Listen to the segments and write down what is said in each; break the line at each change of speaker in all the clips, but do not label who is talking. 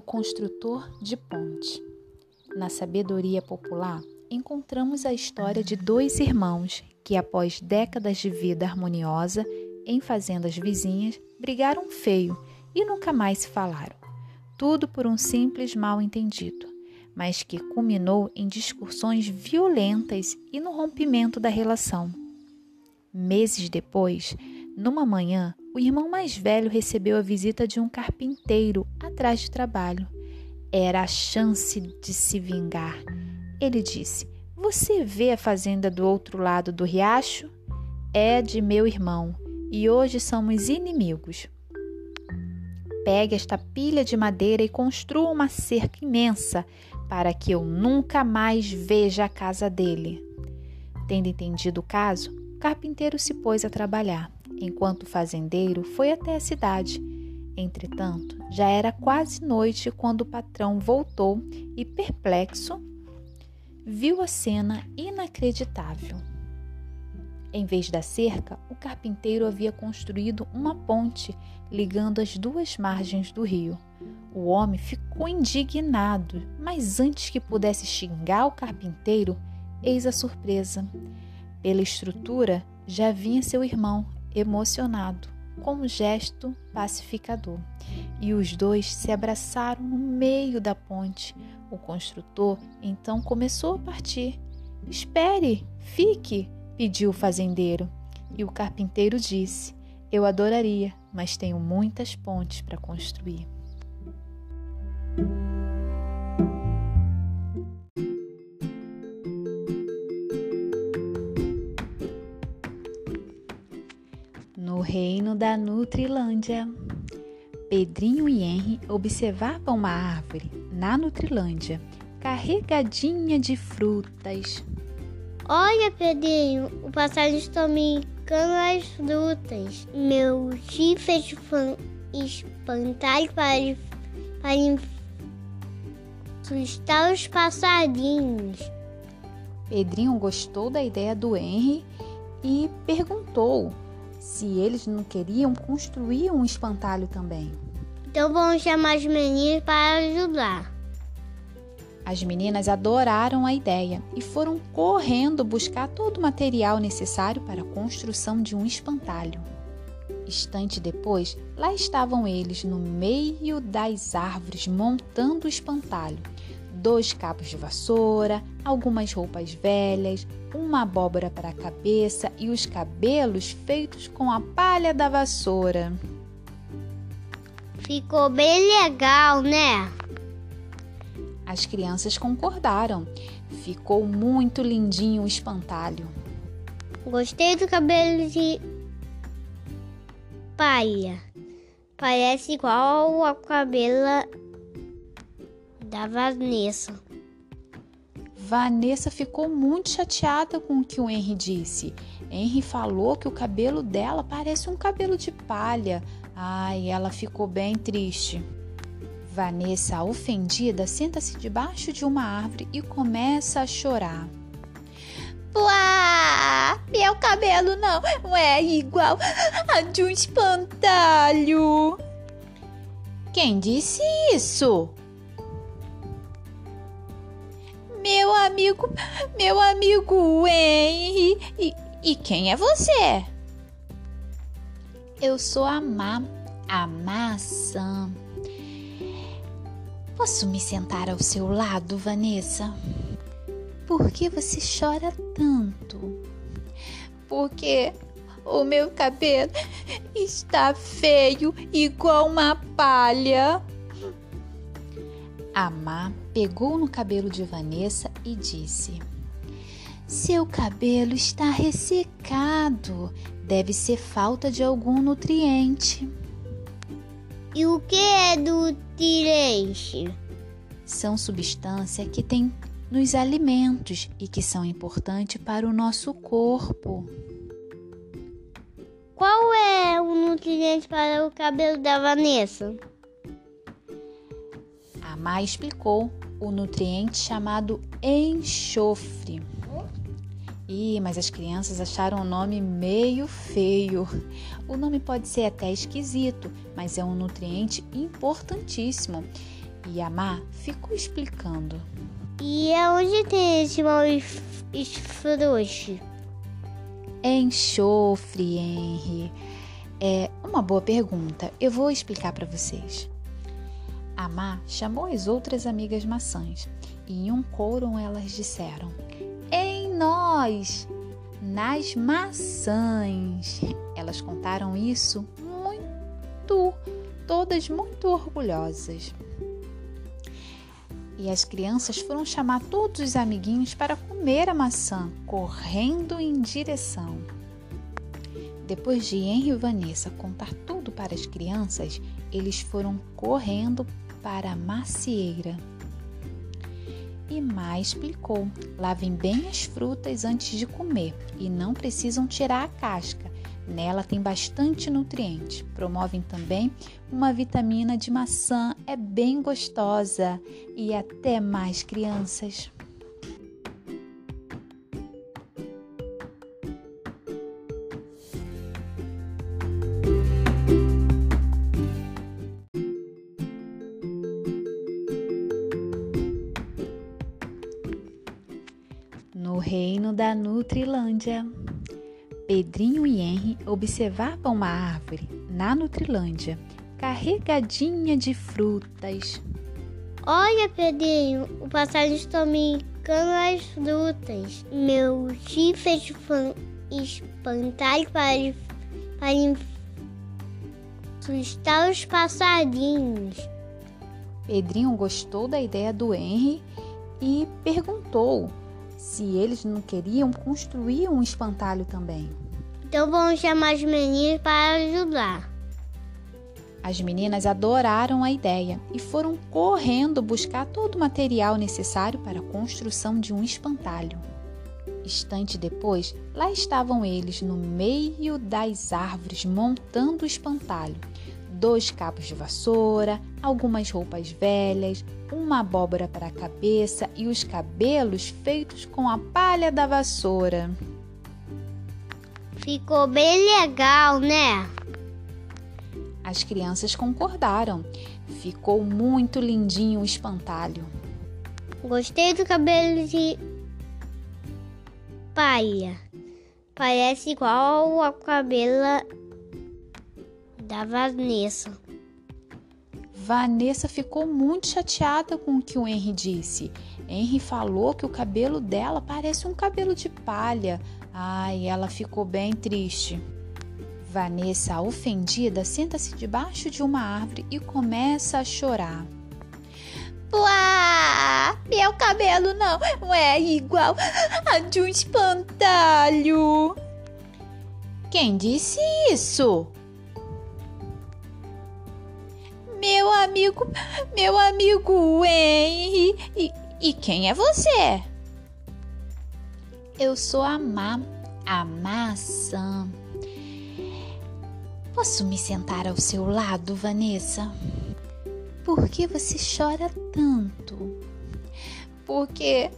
O construtor de ponte. Na sabedoria popular, encontramos a história de dois irmãos que, após décadas de vida harmoniosa em fazendas vizinhas, brigaram feio e nunca mais se falaram. Tudo por um simples mal-entendido, mas que culminou em discussões violentas e no rompimento da relação. Meses depois, numa manhã, o irmão mais velho recebeu a visita de um carpinteiro atrás de trabalho. Era a chance de se vingar. Ele disse: Você vê a fazenda do outro lado do riacho? É de meu irmão e hoje somos inimigos. Pegue esta pilha de madeira e construa uma cerca imensa para que eu nunca mais veja a casa dele. Tendo entendido o caso, o carpinteiro se pôs a trabalhar enquanto o fazendeiro foi até a cidade. Entretanto, já era quase noite quando o patrão voltou e, perplexo, viu a cena inacreditável. Em vez da cerca, o carpinteiro havia construído uma ponte ligando as duas margens do rio. O homem ficou indignado, mas antes que pudesse xingar o carpinteiro, eis a surpresa. Pela estrutura já vinha seu irmão emocionado, com um gesto pacificador. E os dois se abraçaram no meio da ponte. O construtor então começou a partir. Espere, fique, pediu o fazendeiro. E o carpinteiro disse: Eu adoraria, mas tenho muitas pontes para construir. No reino da Nutrilândia, Pedrinho e Henry observavam uma árvore na Nutrilândia, carregadinha de frutas.
Olha, Pedrinho, o passarinho está brincando as frutas. Meu chifre espantalho para, para assustar os passarinhos.
Pedrinho gostou da ideia do Henry e perguntou se eles não queriam construir um espantalho também.
Então vamos chamar as meninas para ajudar.
As meninas adoraram a ideia e foram correndo buscar todo o material necessário para a construção de um espantalho. Instante depois, lá estavam eles no meio das árvores montando o espantalho dois cabos de vassoura, algumas roupas velhas, uma abóbora para a cabeça e os cabelos feitos com a palha da vassoura.
Ficou bem legal, né?
As crianças concordaram. Ficou muito lindinho o espantalho.
Gostei do cabelo de palha. Parece igual a cabelo da Vanessa.
Vanessa ficou muito chateada com o que o Henry disse. Henry falou que o cabelo dela parece um cabelo de palha. Ai, ela ficou bem triste. Vanessa, ofendida, senta-se debaixo de uma árvore e começa a chorar.
Uá, meu cabelo não é igual a de um espantalho.
Quem disse isso?
Meu amigo, meu amigo Henry. E, e quem é você?
Eu sou a Má, a maçã. Posso me sentar ao seu lado, Vanessa? Por que você chora tanto?
Porque o meu cabelo está feio igual uma palha.
Amá pegou no cabelo de Vanessa e disse: Seu cabelo está ressecado. Deve ser falta de algum nutriente.
E o que é nutriente?
São substâncias que tem nos alimentos e que são importantes para o nosso corpo.
Qual é o nutriente para o cabelo da Vanessa?
A Má explicou o nutriente chamado enxofre. Ih, mas as crianças acharam o nome meio feio. O nome pode ser até esquisito, mas é um nutriente importantíssimo. E Amá ficou explicando.
E aonde tem esse mal esfrouxo?
Enxofre, Henry. É uma boa pergunta. Eu vou explicar para vocês. Amá chamou as outras amigas maçãs e em um coro elas disseram: Em nós, nas maçãs. Elas contaram isso muito, todas muito orgulhosas. E as crianças foram chamar todos os amiguinhos para comer a maçã, correndo em direção. Depois de Henry e Vanessa contar tudo para as crianças, eles foram correndo para a macieira. E Má explicou: lavem bem as frutas antes de comer e não precisam tirar a casca. Nela tem bastante nutriente. Promovem também uma vitamina de maçã, é bem gostosa e até mais crianças. Reino da Nutrilândia. Pedrinho e Henry observavam uma árvore na Nutrilândia, carregadinha de frutas.
Olha, Pedrinho, o passarinho está brincando as frutas. Meu chifre fez espantar para, para assustar os passarinhos.
Pedrinho gostou da ideia do Henry e perguntou se eles não queriam construir um espantalho também.
Então vamos chamar as meninas para ajudar.
As meninas adoraram a ideia e foram correndo buscar todo o material necessário para a construção de um espantalho. Instante depois, lá estavam eles no meio das árvores montando o espantalho dois cabos de vassoura, algumas roupas velhas, uma abóbora para a cabeça e os cabelos feitos com a palha da vassoura.
Ficou bem legal, né?
As crianças concordaram. Ficou muito lindinho o espantalho.
Gostei do cabelo de palha. Parece igual a cabelo da Vanessa.
Vanessa ficou muito chateada com o que o Henry disse. Henry falou que o cabelo dela parece um cabelo de palha. Ai, ela ficou bem triste. Vanessa, ofendida, senta-se debaixo de uma árvore e começa a chorar.
Uá, meu cabelo não é igual a de um espantalho.
Quem disse isso?
Meu amigo, meu amigo Henry. E, e quem é você?
Eu sou a Má, a maçã. Posso me sentar ao seu lado, Vanessa? Por que você chora tanto?
Porque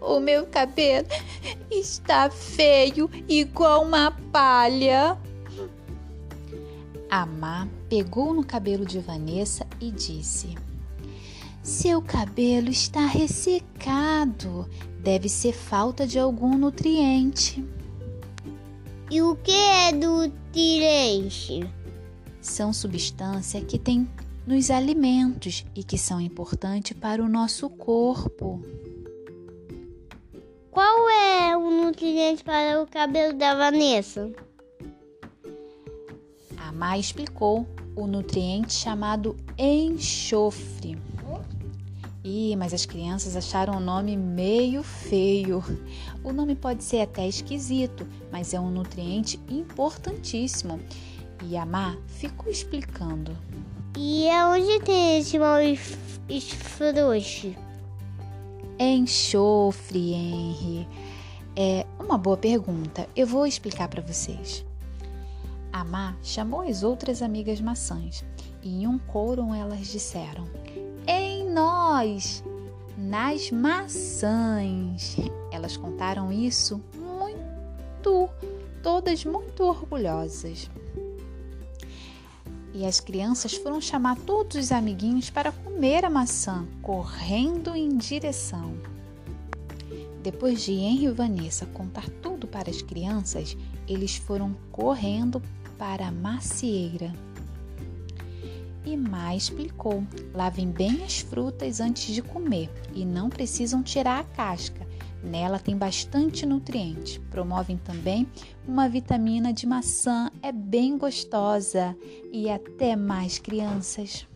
o meu cabelo está feio, igual uma palha.
A Má pegou no cabelo de Vanessa e disse: Seu cabelo está ressecado. Deve ser falta de algum nutriente.
E o que é nutriente?
São substâncias que tem nos alimentos e que são importantes para o nosso corpo.
Qual é o nutriente para o cabelo da Vanessa?
Má explicou o nutriente chamado enxofre. Ih, mas as crianças acharam o nome meio feio. O nome pode ser até esquisito, mas é um nutriente importantíssimo. E a Má ficou explicando.
E aonde tem esse mal esfrouxo?
Enxofre, Henry. É uma boa pergunta. Eu vou explicar para vocês. Amá chamou as outras amigas maçãs e em um coro elas disseram: Em nós, nas maçãs. Elas contaram isso muito, todas muito orgulhosas. E as crianças foram chamar todos os amiguinhos para comer a maçã, correndo em direção. Depois de Henry e Vanessa contar tudo para as crianças, eles foram correndo para a macieira. E Má explicou: lavem bem as frutas antes de comer e não precisam tirar a casca. Nela tem bastante nutriente. Promovem também uma vitamina de maçã, é bem gostosa. E até mais, crianças!